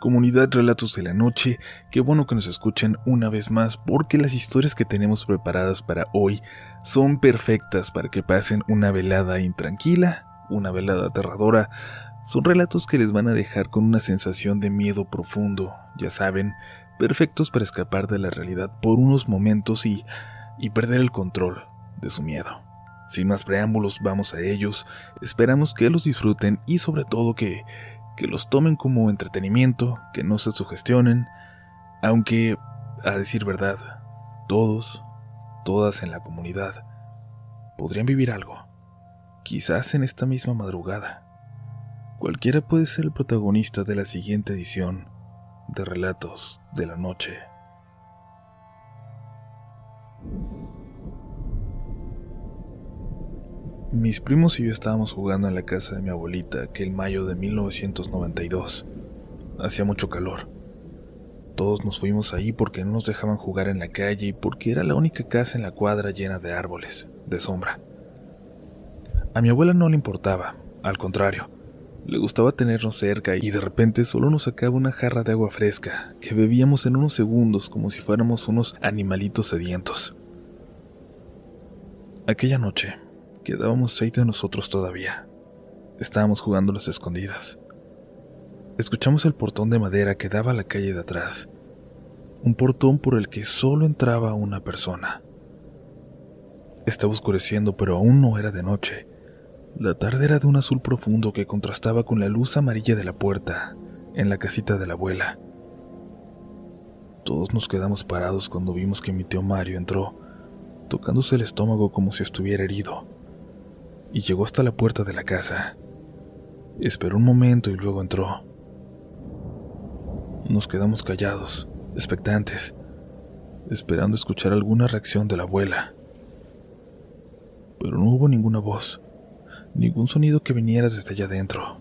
Comunidad Relatos de la Noche, qué bueno que nos escuchen una vez más porque las historias que tenemos preparadas para hoy son perfectas para que pasen una velada intranquila, una velada aterradora. Son relatos que les van a dejar con una sensación de miedo profundo, ya saben, perfectos para escapar de la realidad por unos momentos y, y perder el control de su miedo. Sin más preámbulos, vamos a ellos. Esperamos que los disfruten y sobre todo que que los tomen como entretenimiento, que no se sugestionen, aunque, a decir verdad, todos, todas en la comunidad, podrían vivir algo, quizás en esta misma madrugada. Cualquiera puede ser el protagonista de la siguiente edición de Relatos de la Noche. Mis primos y yo estábamos jugando en la casa de mi abuelita aquel mayo de 1992. Hacía mucho calor. Todos nos fuimos ahí porque no nos dejaban jugar en la calle y porque era la única casa en la cuadra llena de árboles, de sombra. A mi abuela no le importaba, al contrario, le gustaba tenernos cerca y de repente solo nos sacaba una jarra de agua fresca que bebíamos en unos segundos como si fuéramos unos animalitos sedientos. Aquella noche, Quedábamos seis de nosotros todavía. Estábamos jugando las escondidas. Escuchamos el portón de madera que daba a la calle de atrás. Un portón por el que solo entraba una persona. Estaba oscureciendo, pero aún no era de noche. La tarde era de un azul profundo que contrastaba con la luz amarilla de la puerta, en la casita de la abuela. Todos nos quedamos parados cuando vimos que mi tío Mario entró, tocándose el estómago como si estuviera herido y llegó hasta la puerta de la casa. Esperó un momento y luego entró. Nos quedamos callados, expectantes, esperando escuchar alguna reacción de la abuela. Pero no hubo ninguna voz, ningún sonido que viniera desde allá adentro.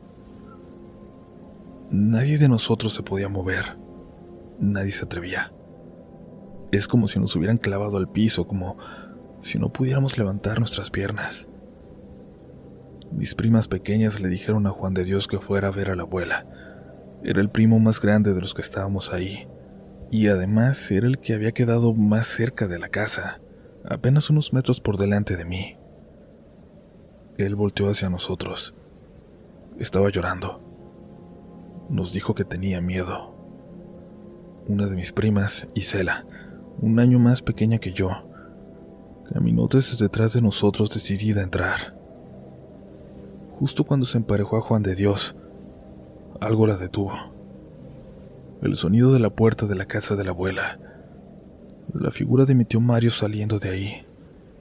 Nadie de nosotros se podía mover, nadie se atrevía. Es como si nos hubieran clavado al piso, como si no pudiéramos levantar nuestras piernas. Mis primas pequeñas le dijeron a Juan de Dios que fuera a ver a la abuela. Era el primo más grande de los que estábamos ahí, y además era el que había quedado más cerca de la casa, apenas unos metros por delante de mí. Él volteó hacia nosotros. Estaba llorando. Nos dijo que tenía miedo. Una de mis primas, Isela, un año más pequeña que yo, caminó desde detrás de nosotros decidida a entrar justo cuando se emparejó a Juan de Dios. Algo la detuvo. El sonido de la puerta de la casa de la abuela. La figura de mi tío Mario saliendo de ahí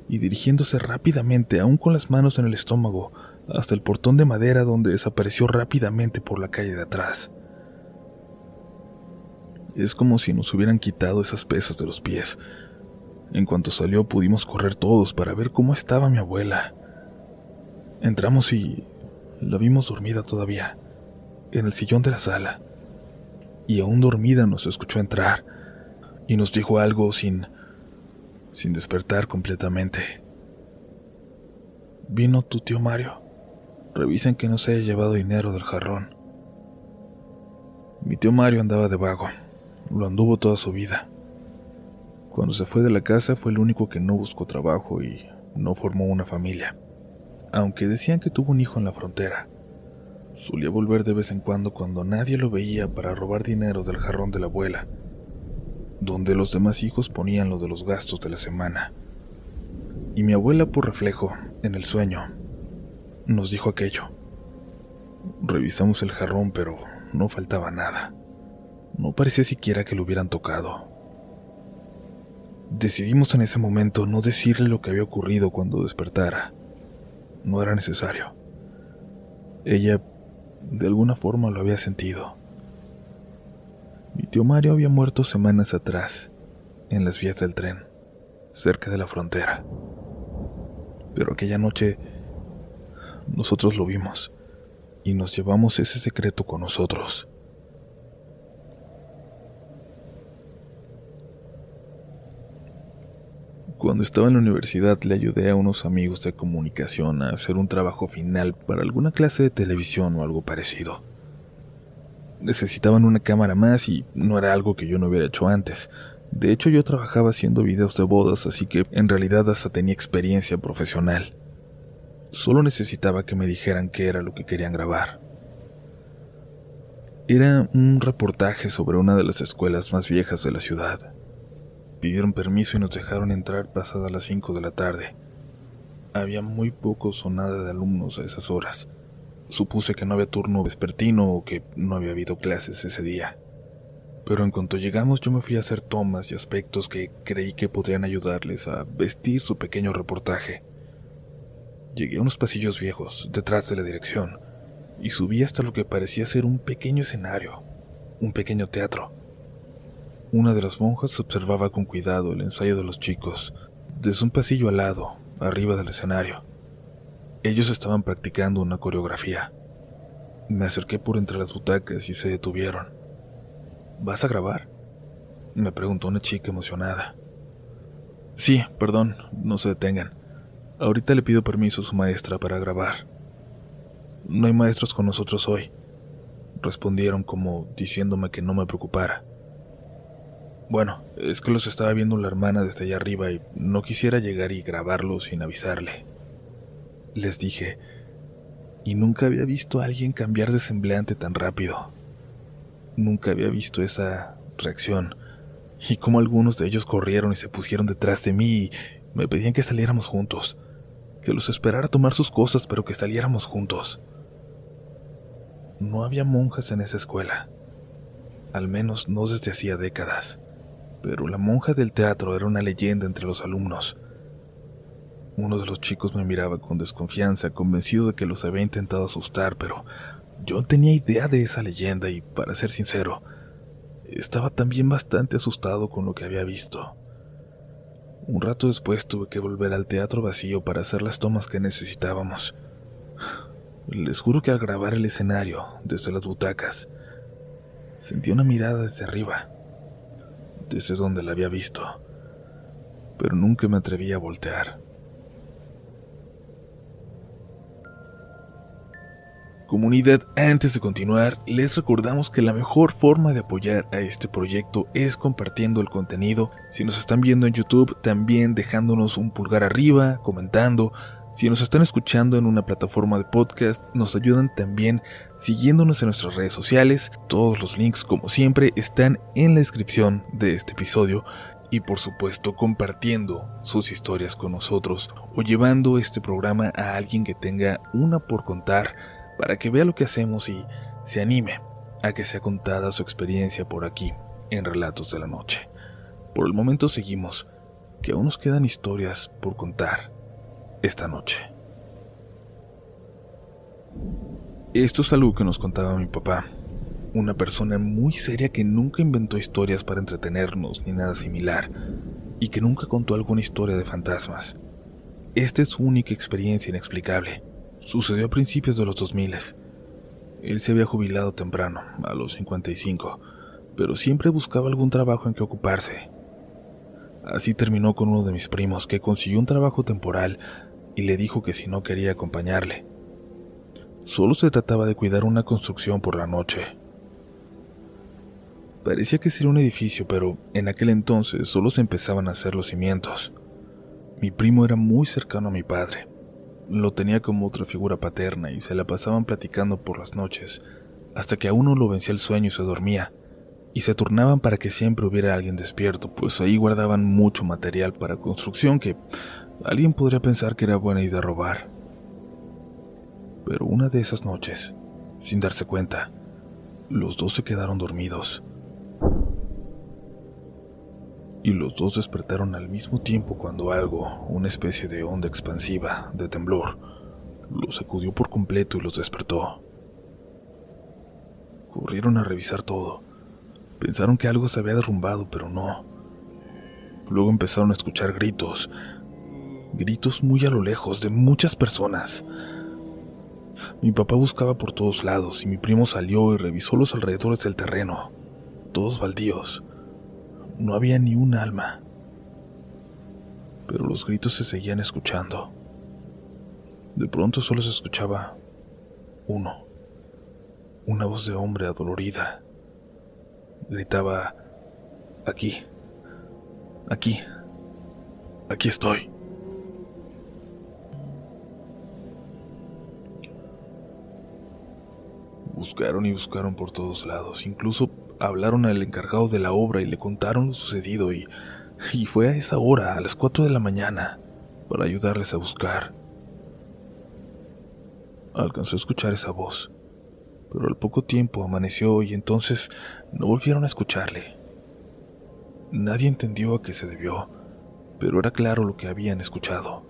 y dirigiéndose rápidamente, aún con las manos en el estómago, hasta el portón de madera donde desapareció rápidamente por la calle de atrás. Es como si nos hubieran quitado esas pesas de los pies. En cuanto salió pudimos correr todos para ver cómo estaba mi abuela. Entramos y la vimos dormida todavía, en el sillón de la sala. Y aún dormida nos escuchó entrar y nos dijo algo sin sin despertar completamente. Vino tu tío Mario. Revisen que no se haya llevado dinero del jarrón. Mi tío Mario andaba de vago. Lo anduvo toda su vida. Cuando se fue de la casa fue el único que no buscó trabajo y no formó una familia aunque decían que tuvo un hijo en la frontera. Solía volver de vez en cuando cuando nadie lo veía para robar dinero del jarrón de la abuela, donde los demás hijos ponían lo de los gastos de la semana. Y mi abuela, por reflejo, en el sueño, nos dijo aquello. Revisamos el jarrón, pero no faltaba nada. No parecía siquiera que lo hubieran tocado. Decidimos en ese momento no decirle lo que había ocurrido cuando despertara no era necesario. Ella, de alguna forma, lo había sentido. Mi tío Mario había muerto semanas atrás, en las vías del tren, cerca de la frontera. Pero aquella noche nosotros lo vimos y nos llevamos ese secreto con nosotros. Cuando estaba en la universidad le ayudé a unos amigos de comunicación a hacer un trabajo final para alguna clase de televisión o algo parecido. Necesitaban una cámara más y no era algo que yo no hubiera hecho antes. De hecho, yo trabajaba haciendo videos de bodas, así que en realidad hasta tenía experiencia profesional. Solo necesitaba que me dijeran qué era lo que querían grabar. Era un reportaje sobre una de las escuelas más viejas de la ciudad. Pidieron permiso y nos dejaron entrar pasadas las 5 de la tarde. Había muy pocos o nada de alumnos a esas horas. Supuse que no había turno vespertino o que no había habido clases ese día. Pero en cuanto llegamos yo me fui a hacer tomas y aspectos que creí que podrían ayudarles a vestir su pequeño reportaje. Llegué a unos pasillos viejos, detrás de la dirección, y subí hasta lo que parecía ser un pequeño escenario, un pequeño teatro. Una de las monjas observaba con cuidado el ensayo de los chicos, desde un pasillo al lado, arriba del escenario. Ellos estaban practicando una coreografía. Me acerqué por entre las butacas y se detuvieron. ¿Vas a grabar? Me preguntó una chica emocionada. Sí, perdón, no se detengan. Ahorita le pido permiso a su maestra para grabar. No hay maestros con nosotros hoy. Respondieron como diciéndome que no me preocupara. Bueno, es que los estaba viendo la hermana desde allá arriba y no quisiera llegar y grabarlo sin avisarle les dije, y nunca había visto a alguien cambiar de semblante tan rápido. Nunca había visto esa reacción, y cómo algunos de ellos corrieron y se pusieron detrás de mí y me pedían que saliéramos juntos, que los esperara a tomar sus cosas, pero que saliéramos juntos. No había monjas en esa escuela, al menos no desde hacía décadas, pero la monja del teatro era una leyenda entre los alumnos uno de los chicos me miraba con desconfianza, convencido de que los había intentado asustar, pero yo tenía idea de esa leyenda y, para ser sincero, estaba también bastante asustado con lo que había visto. Un rato después tuve que volver al teatro vacío para hacer las tomas que necesitábamos. Les juro que al grabar el escenario, desde las butacas, sentí una mirada desde arriba, desde donde la había visto, pero nunca me atreví a voltear. Comunidad, antes de continuar, les recordamos que la mejor forma de apoyar a este proyecto es compartiendo el contenido. Si nos están viendo en YouTube, también dejándonos un pulgar arriba, comentando. Si nos están escuchando en una plataforma de podcast, nos ayudan también siguiéndonos en nuestras redes sociales. Todos los links, como siempre, están en la descripción de este episodio. Y por supuesto compartiendo sus historias con nosotros o llevando este programa a alguien que tenga una por contar para que vea lo que hacemos y se anime a que sea contada su experiencia por aquí, en Relatos de la Noche. Por el momento seguimos, que aún nos quedan historias por contar esta noche. Esto es algo que nos contaba mi papá, una persona muy seria que nunca inventó historias para entretenernos ni nada similar, y que nunca contó alguna historia de fantasmas. Esta es su única experiencia inexplicable Sucedió a principios de los 2000. Él se había jubilado temprano, a los 55, pero siempre buscaba algún trabajo en que ocuparse. Así terminó con uno de mis primos que consiguió un trabajo temporal y le dijo que si no quería acompañarle. Solo se trataba de cuidar una construcción por la noche. Parecía que sería un edificio, pero en aquel entonces solo se empezaban a hacer los cimientos. Mi primo era muy cercano a mi padre lo tenía como otra figura paterna y se la pasaban platicando por las noches, hasta que a uno lo vencía el sueño y se dormía, y se turnaban para que siempre hubiera alguien despierto, pues ahí guardaban mucho material para construcción que alguien podría pensar que era buena idea robar. Pero una de esas noches, sin darse cuenta, los dos se quedaron dormidos y los dos despertaron al mismo tiempo cuando algo, una especie de onda expansiva, de temblor, los sacudió por completo y los despertó. Corrieron a revisar todo. Pensaron que algo se había derrumbado, pero no. Luego empezaron a escuchar gritos, gritos muy a lo lejos de muchas personas. Mi papá buscaba por todos lados y mi primo salió y revisó los alrededores del terreno, todos baldíos. No había ni un alma. Pero los gritos se seguían escuchando. De pronto solo se escuchaba uno. una voz de hombre adolorida. Gritaba, aquí, aquí, aquí estoy. Buscaron y buscaron por todos lados, incluso hablaron al encargado de la obra y le contaron lo sucedido y, fue a esa hora, a las 4 de la mañana, para ayudarles a buscar. Alcanzó a escuchar esa voz, pero al poco tiempo amaneció y entonces no volvieron a escucharle. Nadie entendió a qué se debió, pero era claro lo que habían escuchado.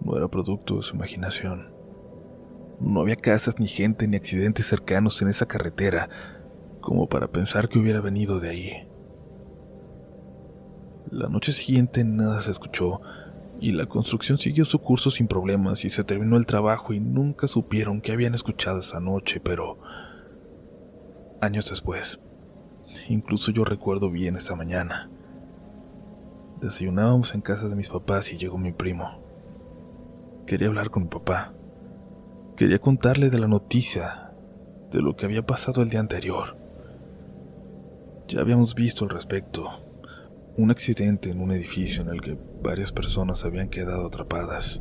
No era producto de su imaginación. No había casas, ni gente, ni accidentes cercanos en esa carretera, como para pensar que hubiera venido de ahí. La noche siguiente nada se escuchó, y la construcción siguió su curso sin problemas y se terminó el trabajo y nunca supieron qué habían escuchado esa noche, pero años después, incluso yo recuerdo bien esa mañana. Desayunábamos en casa de mis papás y llegó mi primo. Quería hablar con mi papá. Quería contarle de la noticia, de lo que había pasado el día anterior. Ya habíamos visto al respecto, un accidente en un edificio en el que varias personas habían quedado atrapadas.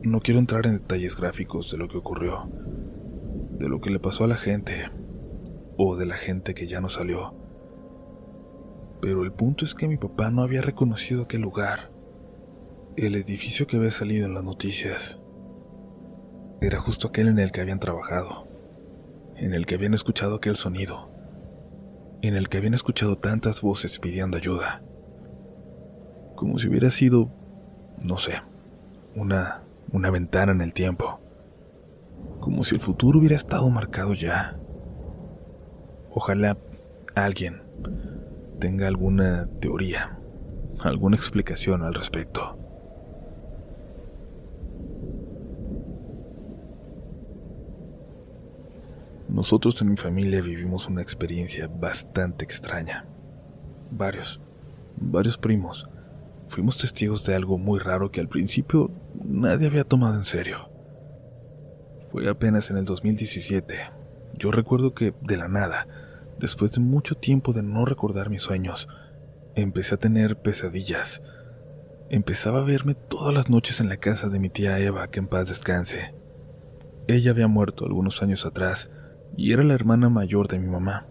No quiero entrar en detalles gráficos de lo que ocurrió, de lo que le pasó a la gente o de la gente que ya no salió. Pero el punto es que mi papá no había reconocido aquel lugar, el edificio que había salido en las noticias. Era justo aquel en el que habían trabajado, en el que habían escuchado aquel sonido en el que habían escuchado tantas voces pidiendo ayuda. Como si hubiera sido, no sé, una, una ventana en el tiempo. Como si el futuro hubiera estado marcado ya. Ojalá alguien tenga alguna teoría, alguna explicación al respecto. Nosotros en mi familia vivimos una experiencia bastante extraña. Varios, varios primos, fuimos testigos de algo muy raro que al principio nadie había tomado en serio. Fue apenas en el 2017. Yo recuerdo que, de la nada, después de mucho tiempo de no recordar mis sueños, empecé a tener pesadillas. Empezaba a verme todas las noches en la casa de mi tía Eva, que en paz descanse. Ella había muerto algunos años atrás, y era la hermana mayor de mi mamá.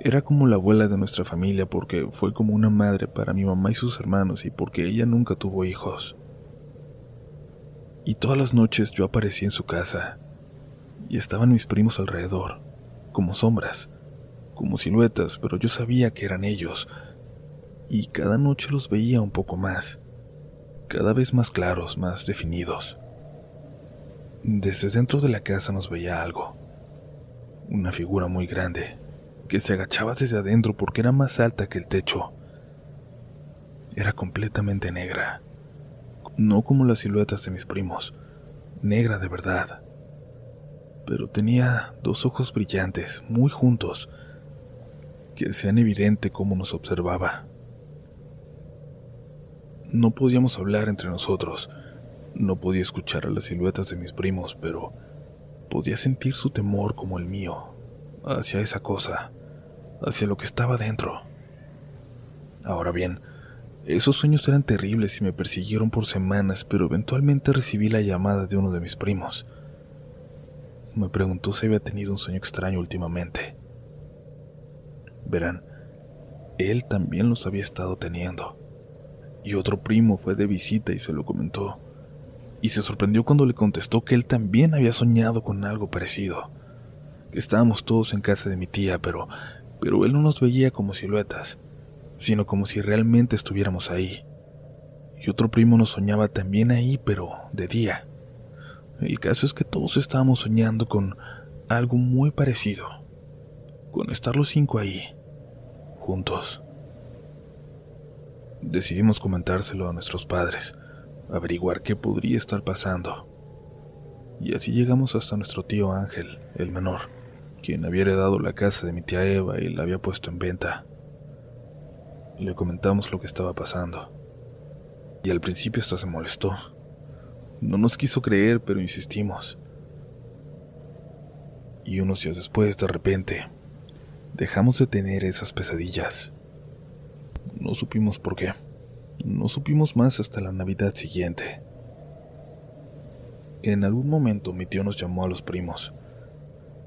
Era como la abuela de nuestra familia porque fue como una madre para mi mamá y sus hermanos y porque ella nunca tuvo hijos. Y todas las noches yo aparecía en su casa y estaban mis primos alrededor, como sombras, como siluetas, pero yo sabía que eran ellos y cada noche los veía un poco más, cada vez más claros, más definidos. Desde dentro de la casa nos veía algo una figura muy grande, que se agachaba desde adentro porque era más alta que el techo. Era completamente negra, no como las siluetas de mis primos, negra de verdad. Pero tenía dos ojos brillantes, muy juntos, que hacían evidente cómo nos observaba. No podíamos hablar entre nosotros, no podía escuchar a las siluetas de mis primos, pero Podía sentir su temor como el mío, hacia esa cosa, hacia lo que estaba dentro. Ahora bien, esos sueños eran terribles y me persiguieron por semanas, pero eventualmente recibí la llamada de uno de mis primos. Me preguntó si había tenido un sueño extraño últimamente. Verán, él también los había estado teniendo. Y otro primo fue de visita y se lo comentó y se sorprendió cuando le contestó que él también había soñado con algo parecido. Que estábamos todos en casa de mi tía, pero, pero él no nos veía como siluetas, sino como si realmente estuviéramos ahí. Y otro primo nos soñaba también ahí, pero de día. El caso es que todos estábamos soñando con algo muy parecido, con estar los cinco ahí, juntos. Decidimos comentárselo a nuestros padres averiguar qué podría estar pasando. Y así llegamos hasta nuestro tío Ángel, el menor, quien había heredado la casa de mi tía Eva y la había puesto en venta. Le comentamos lo que estaba pasando. Y al principio hasta se molestó. No nos quiso creer, pero insistimos. Y unos días después, de repente, dejamos de tener esas pesadillas. No supimos por qué. No supimos más hasta la Navidad siguiente. En algún momento mi tío nos llamó a los primos.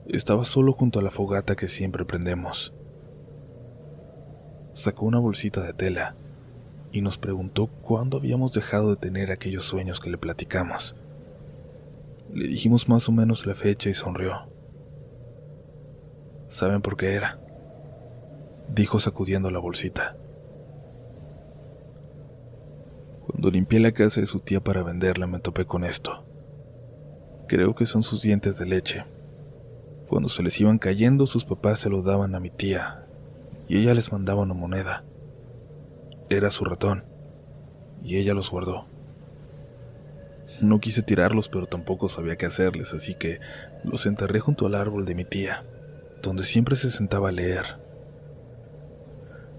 Estaba solo junto a la fogata que siempre prendemos. Sacó una bolsita de tela y nos preguntó cuándo habíamos dejado de tener aquellos sueños que le platicamos. Le dijimos más o menos la fecha y sonrió. ¿Saben por qué era? Dijo sacudiendo la bolsita. Cuando limpié la casa de su tía para venderla me topé con esto. Creo que son sus dientes de leche. Cuando se les iban cayendo, sus papás se lo daban a mi tía y ella les mandaba una moneda. Era su ratón y ella los guardó. No quise tirarlos, pero tampoco sabía qué hacerles, así que los enterré junto al árbol de mi tía, donde siempre se sentaba a leer.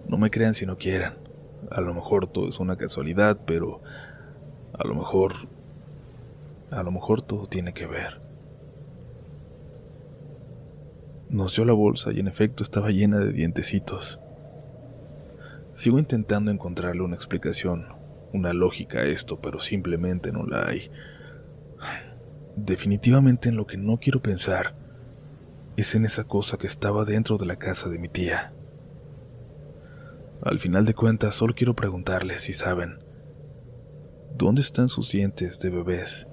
No me crean si no quieran. A lo mejor todo es una casualidad, pero a lo mejor... A lo mejor todo tiene que ver. Nos dio la bolsa y en efecto estaba llena de dientecitos. Sigo intentando encontrarle una explicación, una lógica a esto, pero simplemente no la hay. Definitivamente en lo que no quiero pensar es en esa cosa que estaba dentro de la casa de mi tía. Al final de cuentas, solo quiero preguntarles si saben, ¿dónde están sus dientes de bebés?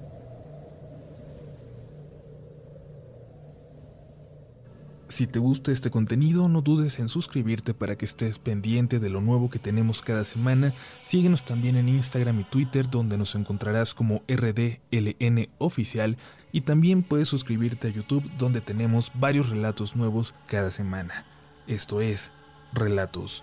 Si te gusta este contenido, no dudes en suscribirte para que estés pendiente de lo nuevo que tenemos cada semana. Síguenos también en Instagram y Twitter, donde nos encontrarás como RDLN Oficial. Y también puedes suscribirte a YouTube, donde tenemos varios relatos nuevos cada semana. Esto es Relatos